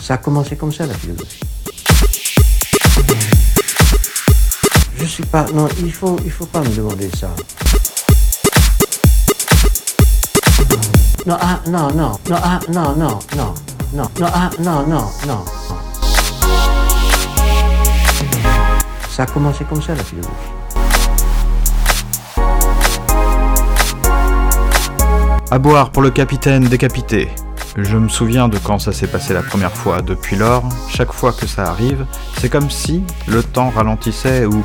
Ça a commencé comme ça la philosophie. Je suis pas. Non, il faut, il faut pas me demander ça. Non, ah, non, non, non, ah, non, non, non, non, non, ah, non, non, non. Ça a commencé comme ça la philosophie. À boire pour le capitaine décapité. Je me souviens de quand ça s'est passé la première fois. Depuis lors, chaque fois que ça arrive, c'est comme si le temps ralentissait ou,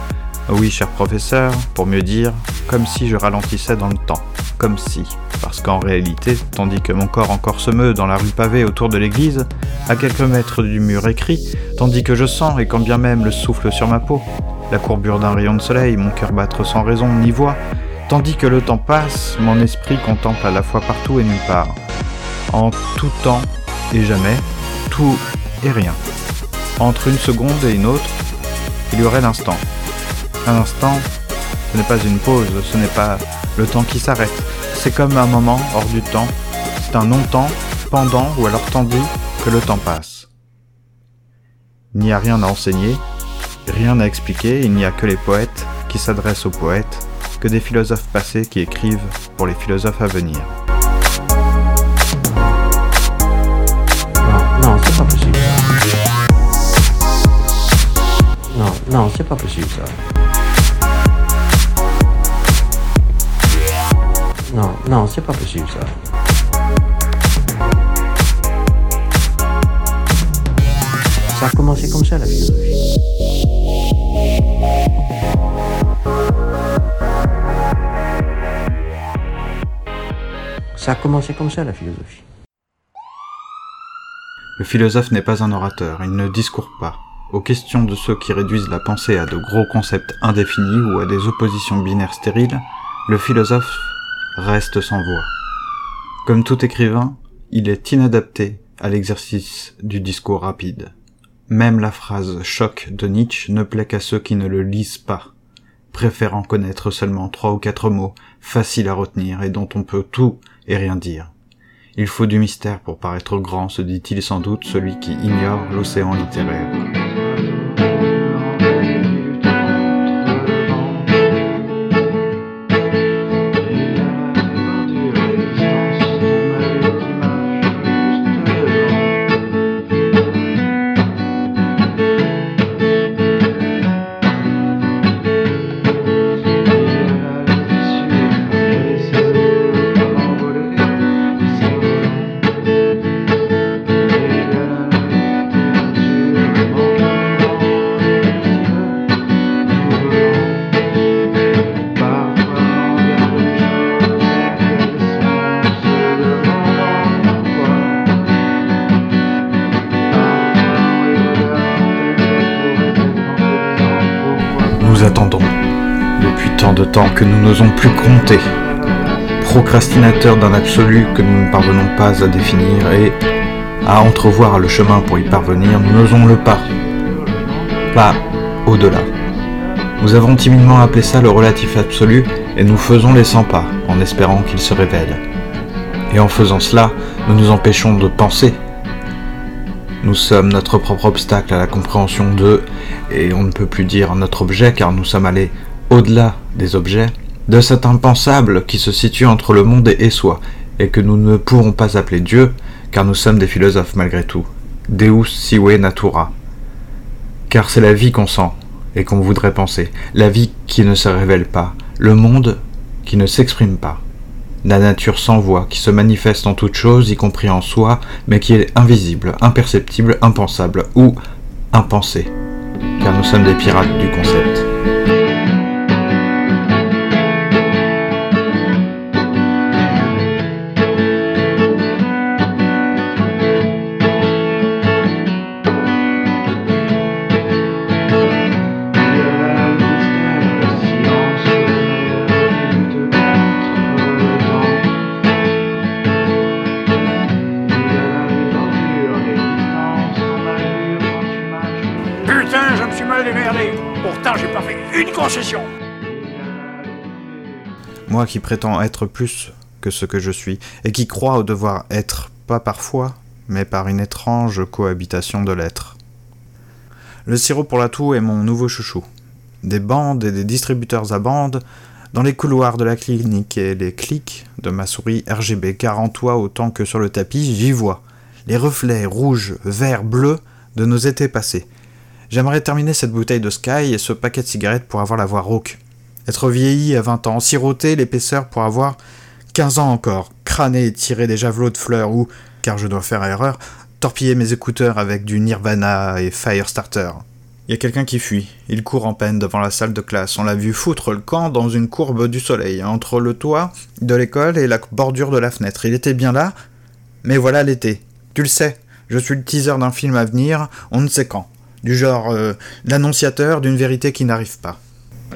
oui cher professeur, pour mieux dire, comme si je ralentissais dans le temps. Comme si. Parce qu'en réalité, tandis que mon corps encore se meut dans la rue pavée autour de l'église, à quelques mètres du mur écrit, tandis que je sens, et quand bien même le souffle sur ma peau, la courbure d'un rayon de soleil, mon cœur battre sans raison ni voix, Tandis que le temps passe, mon esprit contemple à la fois partout et nulle part. En tout temps et jamais, tout et rien. Entre une seconde et une autre, il y aurait l'instant. Un instant, ce n'est pas une pause, ce n'est pas le temps qui s'arrête. C'est comme un moment hors du temps. C'est un non-temps, pendant ou alors tandis que le temps passe. Il n'y a rien à enseigner, rien à expliquer, il n'y a que les poètes qui s'adressent aux poètes que des philosophes passés qui écrivent pour les philosophes à venir. Non, c'est pas possible ça. Non, non, c'est pas possible ça. Ça a commencé comme ça la philosophie. Ça a commencé comme ça la philosophie. Le philosophe n'est pas un orateur, il ne discourt pas. Aux questions de ceux qui réduisent la pensée à de gros concepts indéfinis ou à des oppositions binaires stériles, le philosophe reste sans voix. Comme tout écrivain, il est inadapté à l'exercice du discours rapide. Même la phrase choc de Nietzsche ne plaît qu'à ceux qui ne le lisent pas, préférant connaître seulement trois ou quatre mots faciles à retenir et dont on peut tout et rien dire. Il faut du mystère pour paraître grand, se dit-il sans doute celui qui ignore l'océan littéraire. Que nous n'osons plus compter, procrastinateurs d'un absolu que nous ne parvenons pas à définir et à entrevoir le chemin pour y parvenir, nous n'osons le pas, pas au-delà. Nous avons timidement appelé ça le relatif absolu et nous faisons les 100 pas en espérant qu'il se révèle. Et en faisant cela, nous nous empêchons de penser. Nous sommes notre propre obstacle à la compréhension de, et on ne peut plus dire notre objet car nous sommes allés au-delà des objets, de cet impensable qui se situe entre le monde et soi, et que nous ne pourrons pas appeler Dieu, car nous sommes des philosophes malgré tout. Deus sive natura. Car c'est la vie qu'on sent et qu'on voudrait penser, la vie qui ne se révèle pas, le monde qui ne s'exprime pas, la nature sans voix qui se manifeste en toute chose, y compris en soi, mais qui est invisible, imperceptible, impensable ou impensée, car nous sommes des pirates du Moi qui prétends être plus que ce que je suis, et qui crois au devoir être, pas parfois, mais par une étrange cohabitation de lettres. Le sirop pour la toux est mon nouveau chouchou. Des bandes et des distributeurs à bandes dans les couloirs de la clinique et les clics de ma souris RGB, car en toi autant que sur le tapis, j'y vois les reflets rouges, verts, bleus de nos étés passés. J'aimerais terminer cette bouteille de Sky et ce paquet de cigarettes pour avoir la voix rauque. Être vieilli à 20 ans, siroter l'épaisseur pour avoir 15 ans encore, crâner et tirer des javelots de fleurs ou, car je dois faire erreur, torpiller mes écouteurs avec du Nirvana et Firestarter. Il y a quelqu'un qui fuit. Il court en peine devant la salle de classe. On l'a vu foutre le camp dans une courbe du soleil, entre le toit de l'école et la bordure de la fenêtre. Il était bien là, mais voilà l'été. Tu le sais, je suis le teaser d'un film à venir, on ne sait quand. Du genre euh, l'annonciateur d'une vérité qui n'arrive pas.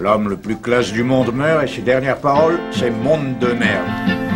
L'homme le plus classe du monde meurt et ses dernières paroles, c'est monde de merde.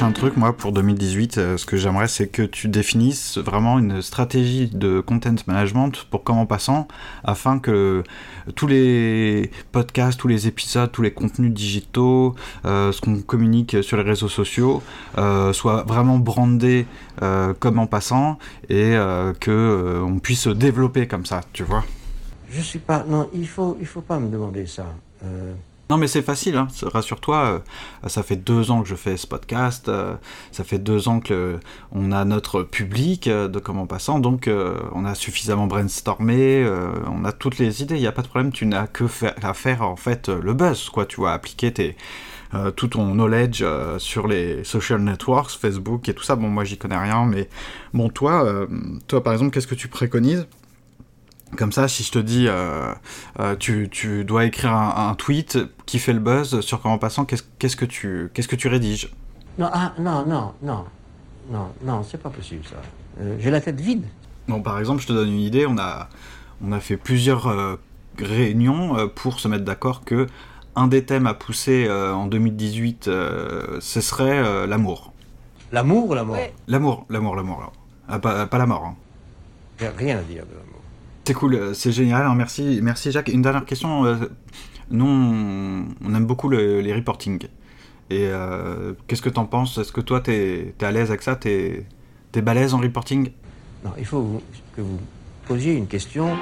Un truc, moi, pour 2018. euh, ce que j'aimerais, c'est que tu définisses vraiment une stratégie de content management pour Comment Passant, afin que tous les podcasts, tous les épisodes, tous les contenus digitaux, euh, ce qu'on communique sur les réseaux sociaux, euh, soient vraiment brandés comme en passant et que on puisse se développer comme ça, tu vois. Je suis pas. Non, il faut, il faut pas me demander ça. Non mais c'est facile, hein. rassure-toi, euh, ça fait deux ans que je fais ce podcast, euh, ça fait deux ans que on a notre public euh, de comment passant, donc on a suffisamment brainstormé, on a toutes les idées, il n'y a pas de problème, tu n'as que à faire en fait le buzz, quoi, tu vois, appliquer tes, tout ton knowledge sur les social networks, Facebook et tout ça, bon moi j'y connais rien, mais bon toi, toi par exemple, qu'est-ce que tu préconises comme ça, si je te dis, euh, euh, tu, tu dois écrire un, un tweet qui fait le buzz sur comment passant, qu'est-ce qu'est-ce que tu qu'est-ce que tu rédiges? Non, ah, non, non, non, non, non, c'est pas possible ça. Euh, J'ai la tête vide. Bon, par exemple, je te donne une idée. On a on a fait plusieurs euh, réunions euh, pour se mettre d'accord que un des thèmes à pousser euh, en 2018, euh, ce serait euh, l'amour. L'amour ou la mort? Ouais. L'amour, l'amour, l'amour. l'amour. Ah, pas, pas la mort. hein. J'ai rien à dire de l'amour. C'est cool, euh, c'est génial. alors merci, merci Jacques. Une dernière question. euh, nous, on, aime beaucoup le- les reporting. Et euh, qu'est-ce que t'en penses? Est-ce que toi, t'es es à l'aise avec ça? T'es es balèze en reporting? Non, il faut que vous posiez une question.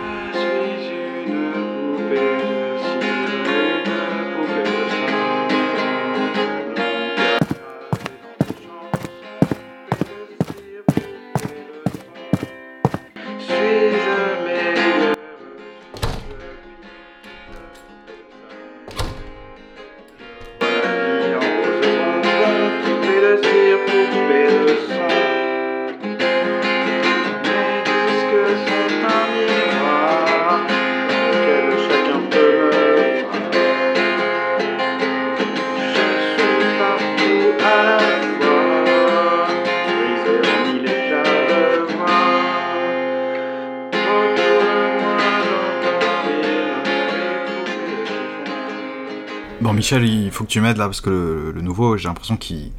Michel, il faut que tu m'aides là, parce que le, nouveau, j'ai l'impression qu'il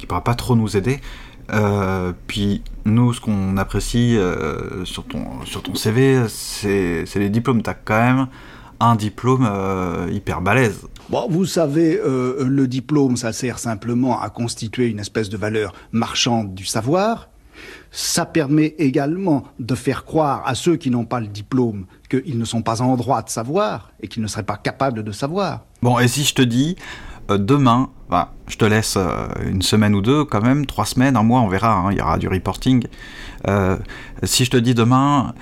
ne pourra pas trop nous aider. Euh, puis nous, ce qu'on apprécie euh, sur, ton, CV, c'est les diplômes. T'as quand même un diplôme euh, hyper balèze. Bon, vous savez, le diplôme, ça sert simplement à constituer une espèce de valeur marchande du savoir. Ça permet également de faire croire à ceux qui n'ont pas le diplôme qu'ils ne sont pas en droit de savoir et qu'ils ne seraient pas capables de savoir. Bon, et si je te dis, euh, demain, enfin, je te laisse euh, une semaine ou deux quand même, trois semaines, un mois, on verra, hein, il y aura du reporting. Euh, si je te dis demain,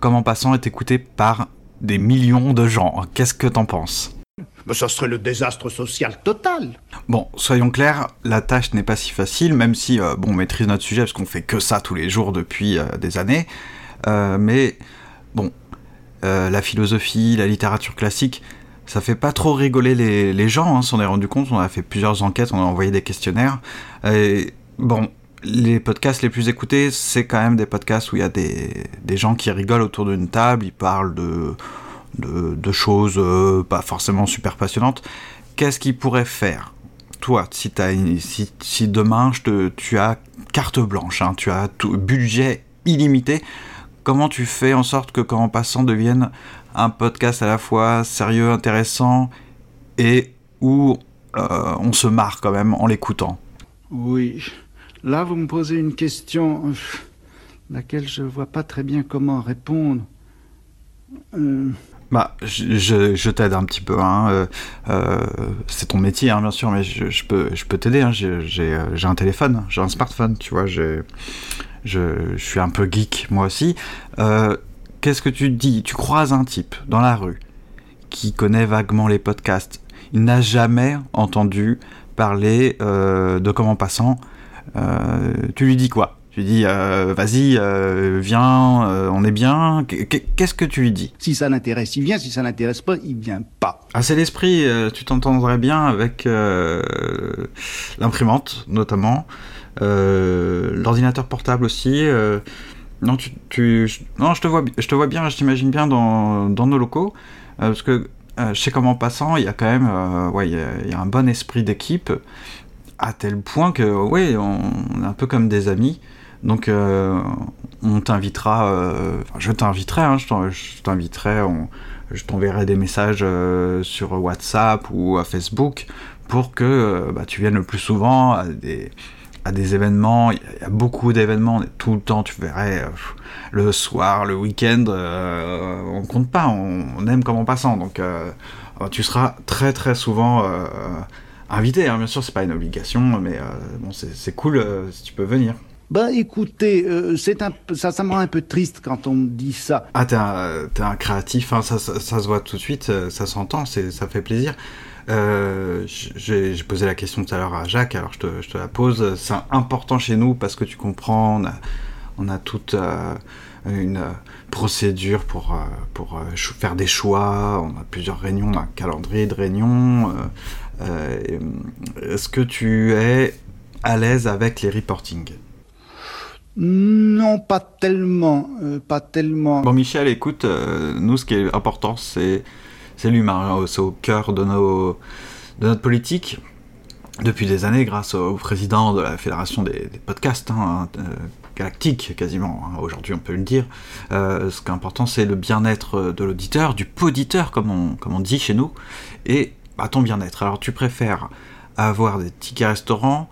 Comment Passant est écouté par des millions de gens, qu'est-ce que t'en penses? Ça serait le désastre social total. Bon, soyons clairs, la tâche n'est pas si facile, même si euh, bon, on maîtrise notre sujet parce qu'on fait que ça tous les jours depuis euh, des années. Euh, mais bon, la philosophie, la littérature classique, ça fait pas trop rigoler les, gens. Hein, s'en est rendu compte. On a fait plusieurs enquêtes, on a envoyé des questionnaires. Et bon, les podcasts les plus écoutés, c'est quand même des podcasts où il y a des gens qui rigolent autour d'une table, ils parlent de, de, choses euh, pas forcément super passionnantes. Qu'est-ce qu'ils pourraient faire? Toi, si, une- si, si demain je te, tu as carte blanche, hein, tu as tout, budget illimité, comment tu fais en sorte que Quand en passant devienne un podcast à la fois sérieux, intéressant et où euh, on se marre quand même en l'écoutant? Oui. Là, vous me posez une question euh, laquelle je vois pas très bien comment répondre. Euh, Bah, je, je, t'aide un petit peu. Hein. euh, euh, c'est ton métier, hein, bien sûr, mais je, peux, je peux t'aider. Hein. Euh, j'ai un téléphone, j'ai un smartphone, tu vois. Je, suis un peu geek, moi aussi. Qu'est-ce que tu dis Tu croises un type dans la rue qui connaît vaguement les podcasts. Il n'a jamais entendu parler de Comment Passant. Tu lui dis quoi? Tu lui dis, euh, vas-y, euh, viens, euh, on est bien. Qu- Qu'est-ce que tu lui dis? Si ça l'intéresse, il vient. Si ça l'intéresse pas, il vient pas. Ah, c'est l'esprit, tu t'entendrais bien avec l'imprimante, notamment, l'ordinateur portable aussi. non, tu, non, je te vois, je te vois bien, je t'imagine bien dans, dans nos locaux, parce que chez Comment Passant, il y a quand même, ouais, il y, a- il y a un bon esprit d'équipe, à tel point que, ouais, on est un peu comme des amis. Donc, euh, on t'invitera, euh, je t'inviterai, hein, je t'inviterai, je t'enverrai des messages euh, sur WhatsApp ou à Facebook pour que bah, tu viennes le plus souvent à des, événements. Il y a- beaucoup d'événements, tout le temps, tu verrais, le soir, le week-end, on compte pas, on, aime comme en passant. Donc, tu seras très très souvent invité. hein. Bien sûr, c'est pas une obligation, mais bon, c'est cool si tu peux venir. Bah écoutez, euh, c'est un ça, me rend un peu triste quand on me dit ça. Ah, t'es un, créatif, hein, ça, ça, se voit tout de suite, euh, ça s'entend, ça fait plaisir. Euh, j'ai posé la question tout à l'heure à Jacques, alors je te, je te la pose. C'est important chez nous parce que tu comprends, on a, toute une procédure pour, pour faire des choix, on a plusieurs réunions, on a un calendrier de réunions. Est-ce que tu es à l'aise avec les reportings? Non, pas tellement, euh, pas tellement. Bon, Michel, écoute, euh, nous, ce qui est important, c'est c'est l'humain. hein, C'est au cœur de, nos, de notre politique. Depuis des années, grâce au président de la Fédération des, podcasts, hein, euh, galactique quasiment, hein, aujourd'hui on peut le dire. Ce qui est important, c'est le bien-être de l'auditeur, du poditeur, comme on, comme on dit chez nous, et bah, ton bien-être. Alors, tu préfères avoir des tickets restaurants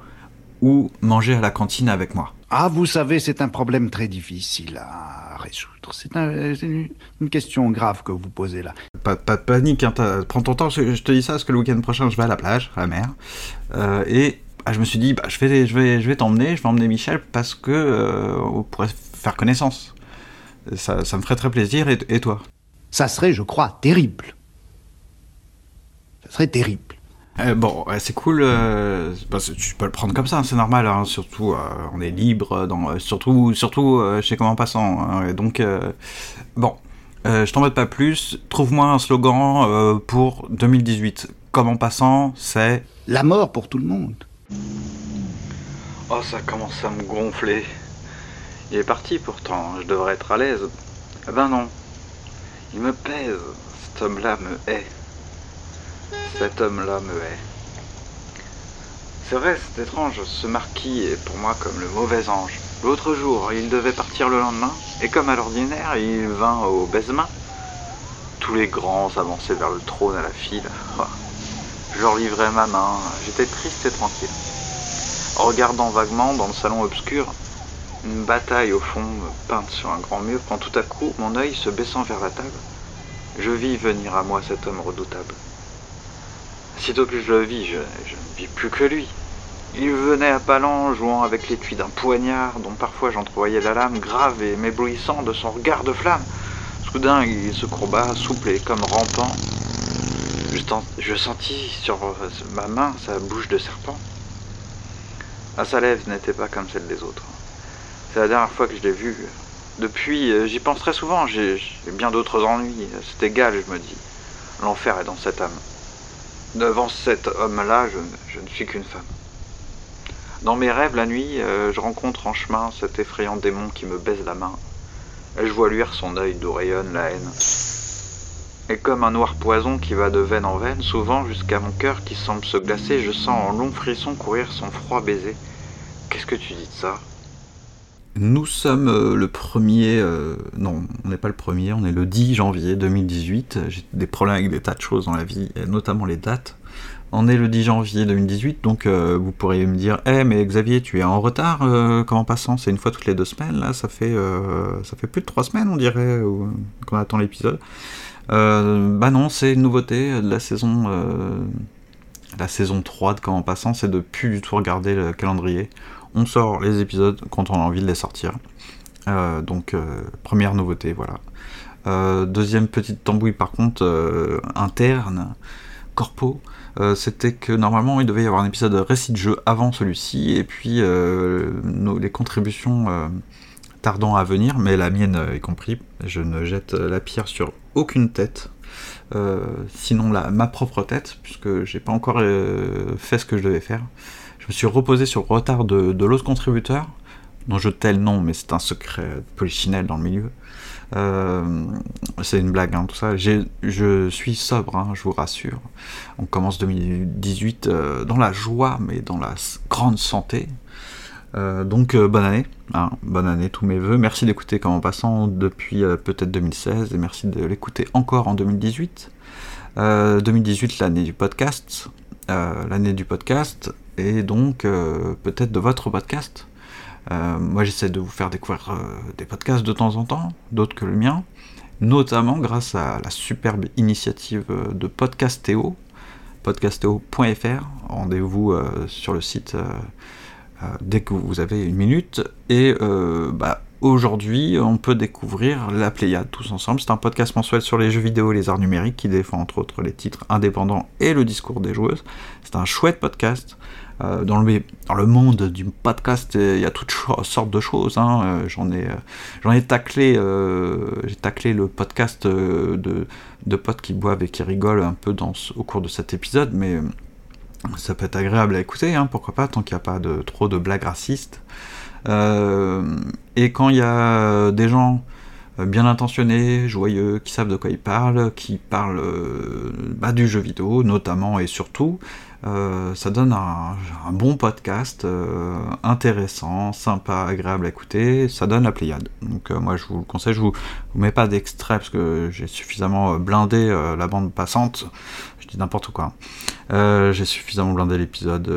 ou manger à la cantine avec moi? Ah, vous savez, c'est un problème très difficile à résoudre. C'est un- c'est une, une question grave que vous posez là. Pas, pas de panique, hein, prends ton temps, je je te dis ça parce que le week-end prochain je vais à la plage, à la mer, Euh, et ah, je me suis dit, bah, je vais, je vais, je vais t'emmener, je vais emmener Michel parce que euh, on pourrait faire connaissance. Ça, ça me ferait très plaisir, et, et toi? Ça serait, je crois, terrible. Ça serait terrible. Euh, Bon, ouais, c'est cool, euh, bah, tu peux le prendre comme ça, hein, c'est normal, hein, surtout euh, on est libre, dans, euh, surtout, surtout euh, chez Comment Passant, hein, donc euh, bon, euh, je t'embête pas plus, trouve-moi un slogan euh, pour 2018. Comment Passant, c'est La mort pour tout le monde. Oh, ça commence à me gonfler. Il est parti pourtant, je devrais être à l'aise. Eh ben non. Il me pèse, cet homme-là me hait. Cet homme-là me hait. C'est vrai, c'est étrange, ce marquis est pour moi comme le mauvais ange. L'autre jour, il devait partir le lendemain, et comme à l'ordinaire, il vint au baise-main. Tous les grands s'avançaient vers le trône à la file. Ah. Je leur livrais ma main, j'étais triste et tranquille. Regardant vaguement dans le salon obscur, une bataille au fond peinte sur un grand mur, quand tout à coup, mon œil se baissant vers la table, je vis venir à moi cet homme redoutable. Sitôt que je le vis, je, ne vis plus que lui. Il venait à pas jouant avec l'étui d'un poignard, dont parfois j'entrevoyais la lame grave et m'éblouissant de son regard de flamme. Soudain, il se courba, souple comme rampant. Je, sentis sur ma main sa bouche de serpent. À sa lèvre n'était pas comme celle des autres. C'est la dernière fois que je l'ai vu. Depuis, euh, j'y pense très souvent. J'ai bien d'autres ennuis. C'est égal, je me dis. L'enfer est dans cette âme. Devant cet homme-là, je, ne suis qu'une femme. Dans mes rêves, la nuit, euh, je rencontre en chemin cet effrayant démon qui me baise la main. Et je vois luire son œil d'où rayonne la haine. Et comme un noir poison qui va de veine en veine, souvent jusqu'à mon cœur qui semble se glacer, je sens en long frisson courir son froid baiser. Qu'est-ce que tu dis de ça? Nous sommes euh, le premier, euh, non, on n'est pas le premier, on est le 10 janvier 2018. J'ai des problèmes avec des tas de choses dans la vie, notamment les dates. On est le 10 janvier 2018, donc euh, vous pourriez me dire, eh mais Xavier, tu es en retard comment passant C'est une fois toutes les deux semaines, là, ça fait, ça fait plus de trois semaines, on dirait, qu'on attend l'épisode. bah non, c'est une nouveauté de la saison, la saison 3 de Comment passant, c'est de plus du tout regarder le calendrier on sort les épisodes quand on a envie de les sortir. Euh, donc euh, première nouveauté, voilà. Euh, deuxième petite tambouille par contre interne, corpo, c'était que normalement il devait y avoir un épisode récit de jeu avant celui-ci, et puis les contributions tardant à venir, mais la mienne est compris, je ne jette la pierre sur aucune tête. sinon la, ma propre tête, puisque j'ai pas encore fait ce que je devais faire me suis reposé sur le retard de, l'autre contributeur, dont je tais le nom, mais c'est un secret polichinelle dans le milieu. Euh, c'est une blague, hein, tout ça. Je suis sobre, hein, je vous rassure. On commence 2018 euh, dans la joie, mais dans la grande santé. Euh, donc bonne année, hein, bonne année, tous mes voeux. Merci d'écouter comme en passant depuis peut-être 2016 et merci de l'écouter encore en 2018. 2018, l'année du podcast. l'année du podcast et donc euh, peut-être de votre podcast. Euh, moi j'essaie de vous faire découvrir euh, des podcasts de temps en temps, d'autres que le mien, notamment grâce à la superbe initiative de Podcastéo, podcastéo.fr. Rendez-vous sur le site dès que vous avez une minute. Et bah, Aujourd'hui, on peut découvrir La Pléiade tous ensemble. C'est un podcast mensuel sur les jeux vidéo et les arts numériques qui défend entre autres les titres indépendants et le discours des joueuses. C'est un chouette podcast. Euh, dans, le, monde du podcast, il y a toutes sortes de choses. Hein. Euh, j'en ai, euh, j'en ai taclé, j'ai taclé le podcast de, de potes qui boivent et qui rigolent un peu au cours de cet épisode, mais ça peut être agréable à écouter, hein, pourquoi pas, tant qu'il n'y a pas de, trop de blagues racistes. Et quand il y a des gens bien intentionnés, joyeux, qui savent de quoi ils parlent, qui parlent bah, du jeu vidéo notamment et surtout, euh, ça donne un, bon podcast euh, intéressant, sympa, agréable à écouter. Ça donne la Pléiade. Donc euh, moi je vous le conseille, je vous, vous mets pas d'extrait parce que j'ai suffisamment blindé la bande passante. Je dis n'importe quoi. j'ai suffisamment blindé l'épisode.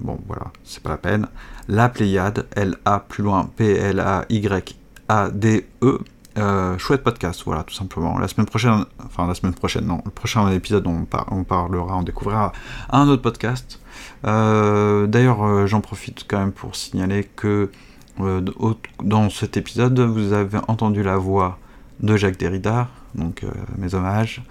bon voilà, c'est pas la peine. La Pléiade, L-A plus loin, P-L-A-Y-A-D-E. Euh, chouette podcast, voilà, tout simplement. La semaine prochaine, enfin la semaine prochaine, non, le prochain épisode, on, on parlera, on découvrira un autre podcast. Euh, d'ailleurs, euh, j'en profite quand même pour signaler que dans cet épisode, vous avez entendu la voix de Jacques Derrida, donc mes hommages.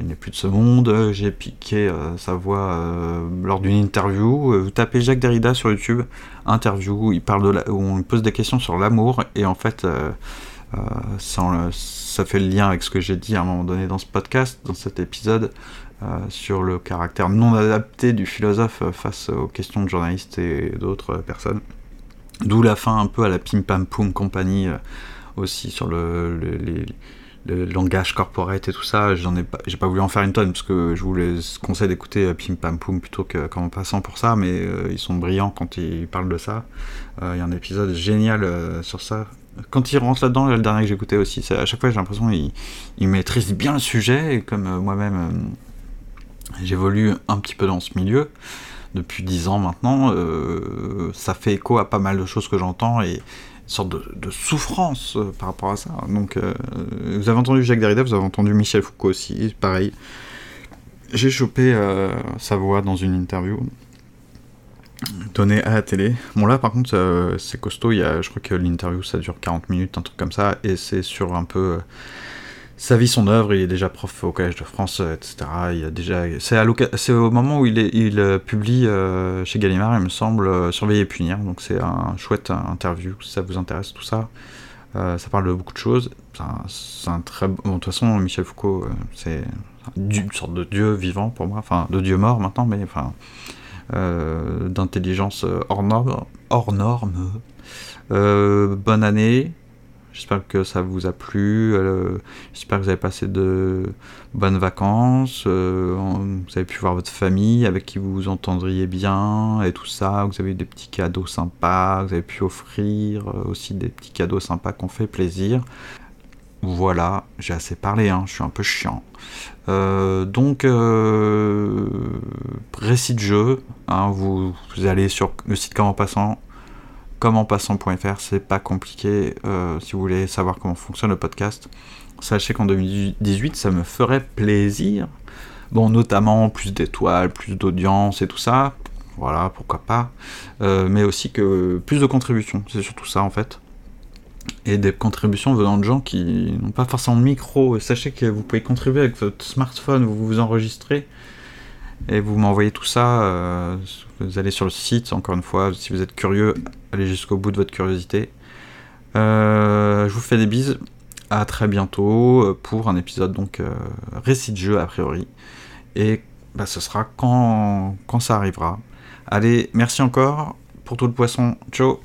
il n'est plus de ce monde. J'ai piqué sa voix lors d'une interview. Vous tapez Jacques Derrida sur YouTube, interview, il parle de où on pose des questions sur l'amour et en fait euh, ça fait le lien avec ce que j'ai dit à un moment donné dans ce podcast, dans cet épisode, euh, sur le caractère non adapté du philosophe face aux questions de journalistes et d'autres personnes. D'où la fin un peu à la pim pam poum compagnie euh, aussi sur le, langage corporate et tout ça, j'en ai pas, pas voulu en faire une tonne parce que je vous conseille d'écouter Pim Pam Poum plutôt que qu'en passant pour ça, mais ils sont brillants quand ils parlent de ça. Il y a un épisode génial sur ça. Quand ils rentrent là-dedans, le dernier que écouté aussi, à chaque fois j'ai l'impression qu'ils il maîtrisent bien le sujet et comme moi-même j'évolue un petit peu dans ce milieu depuis dix ans maintenant, ça fait écho à pas mal de choses que j'entends et sorte de, souffrance euh, par rapport à ça. Donc, euh, vous avez entendu Jacques Derrida, vous avez entendu Michel Foucault aussi, pareil. J'ai chopé euh, sa voix dans une interview donnée à la télé. Bon là par contre c'est costaud, il y a, je crois que l'interview ça dure 40 minutes, un truc comme ça, et c'est sur un peu sa vie, son œuvre, il est déjà prof au Collège de France, euh, etc. Il a déjà, c'est, c'est au moment où il, est, il euh, publie euh, chez Gallimard, il me semble, Surveiller et punir. Donc c'est un chouette interview, si ça vous intéresse, tout ça. ça parle de beaucoup de choses. C'est un, très bon. de toute façon, Michel Foucault, c'est une sorte de dieu vivant pour moi, enfin de dieu mort maintenant, mais enfin d'intelligence hors norme. Hors norme. bonne année. J'espère que ça vous a plu. Euh, j'espère que vous avez passé de bonnes vacances. Euh, vous avez pu voir votre famille avec qui vous vous entendriez bien et tout ça. Vous avez eu des petits cadeaux sympas. Vous avez pu offrir euh, aussi des petits cadeaux sympas qu'on fait plaisir. Voilà, j'ai assez parlé, hein, je suis un peu chiant. donc, récit de jeu, hein, vous, allez sur le site Comment Passant, commentpassant.fr, c'est pas compliqué euh, si vous voulez savoir comment fonctionne le podcast. Sachez qu'en 2018, ça me ferait plaisir. Bon, notamment plus d'étoiles, plus d'audience et tout ça. Voilà, pourquoi pas. Euh, mais aussi que plus de contributions, c'est surtout ça en fait. Et des contributions venant de gens qui n'ont pas forcément de micro. Sachez que vous pouvez contribuer avec votre smartphone, vous vous enregistrez et vous m'envoyez tout ça. Euh, vous allez sur le site, encore une fois, si vous êtes curieux, allez jusqu'au bout de votre curiosité. Euh, je vous fais des bises. À très bientôt euh, pour un épisode donc récit de jeu a priori. Et bah, ce sera quand, quand ça arrivera. Allez, merci encore pour tout le poisson. Ciao